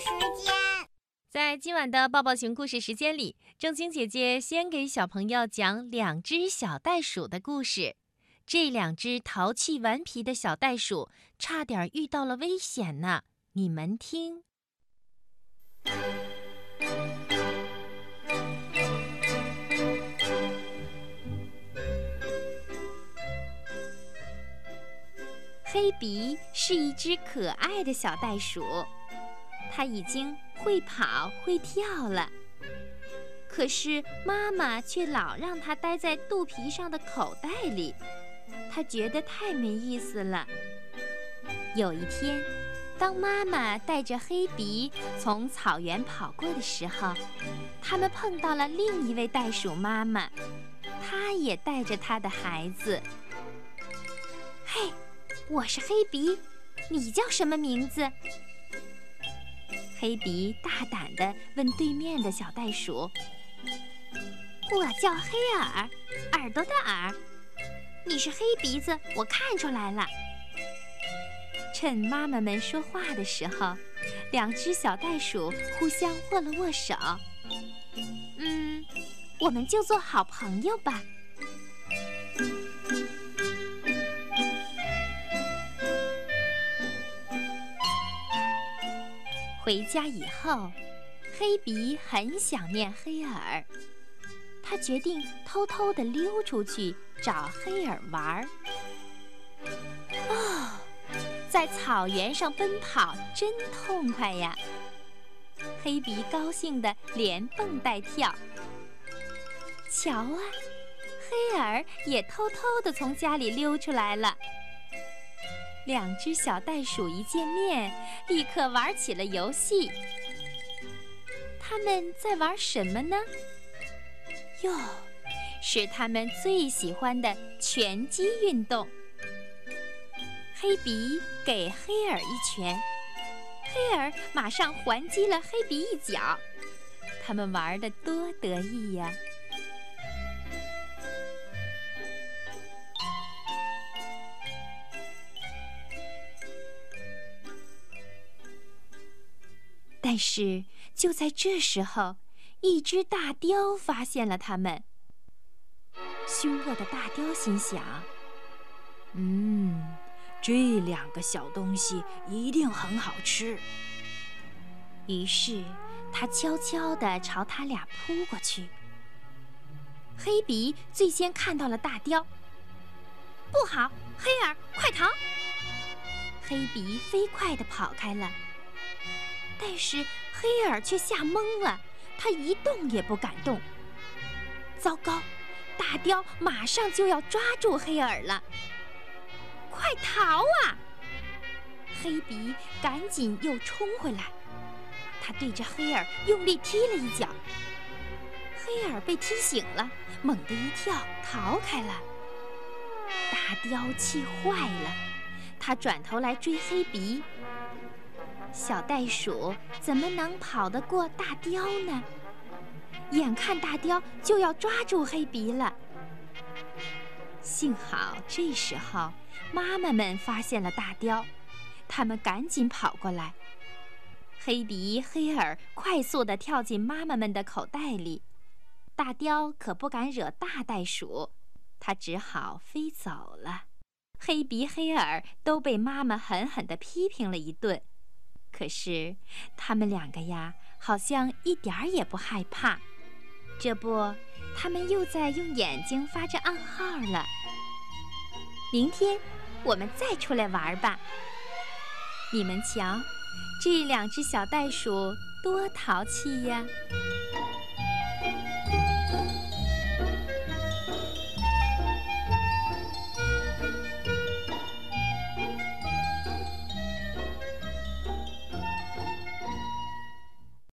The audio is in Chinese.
时间，在今晚的抱抱熊故事时间里，正晶姐姐先给小朋友讲两只小袋鼠的故事。这两只淘气顽皮的小袋鼠差点遇到了危险呢。你们听，黑鼻是一只可爱的小袋鼠。它已经会跑会跳了，可是妈妈却老让它待在肚皮上的口袋里，它觉得太没意思了。有一天，当妈妈带着黑鼻从草原跑过的时候，他们碰到了另一位袋鼠妈妈，她也带着她的孩子。嘿，我是黑鼻，你叫什么名字？黑鼻大胆地问对面的小袋鼠：“我叫黑耳，耳朵的耳。你是黑鼻子，我看出来了。”趁妈妈们说话的时候，两只小袋鼠互相握了握手。嗯，我们就做好朋友吧。回家以后，黑鼻很想念黑耳，他决定偷偷地溜出去找黑耳玩儿。哦，在草原上奔跑真痛快呀！黑鼻高兴得连蹦带跳。瞧啊，黑耳也偷偷地从家里溜出来了。两只小袋鼠一见面，立刻玩起了游戏。他们在玩什么呢？哟，是他们最喜欢的拳击运动。黑鼻给黑耳一拳，黑耳马上还击了黑鼻一脚。他们玩的多得意呀！但是就在这时候，一只大雕发现了他们。凶恶的大雕心想：“嗯，这两个小东西一定很好吃。”于是他悄悄地朝他俩扑过去。黑鼻最先看到了大雕，不好，黑耳，快逃！黑鼻飞快地跑开了。但是黑耳却吓懵了，他一动也不敢动。糟糕，大雕马上就要抓住黑耳了！快逃啊！黑鼻赶紧又冲回来，他对着黑耳用力踢了一脚。黑耳被踢醒了，猛地一跳，逃开了。大雕气坏了，他转头来追黑鼻。小袋鼠怎么能跑得过大雕呢？眼看大雕就要抓住黑鼻了，幸好这时候妈妈们发现了大雕，他们赶紧跑过来。黑鼻、黑耳快速地跳进妈妈们的口袋里，大雕可不敢惹大袋鼠，它只好飞走了。黑鼻、黑耳都被妈妈狠狠地批评了一顿。可是，他们两个呀，好像一点儿也不害怕。这不，他们又在用眼睛发着暗号了。明天，我们再出来玩吧。你们瞧，这两只小袋鼠多淘气呀！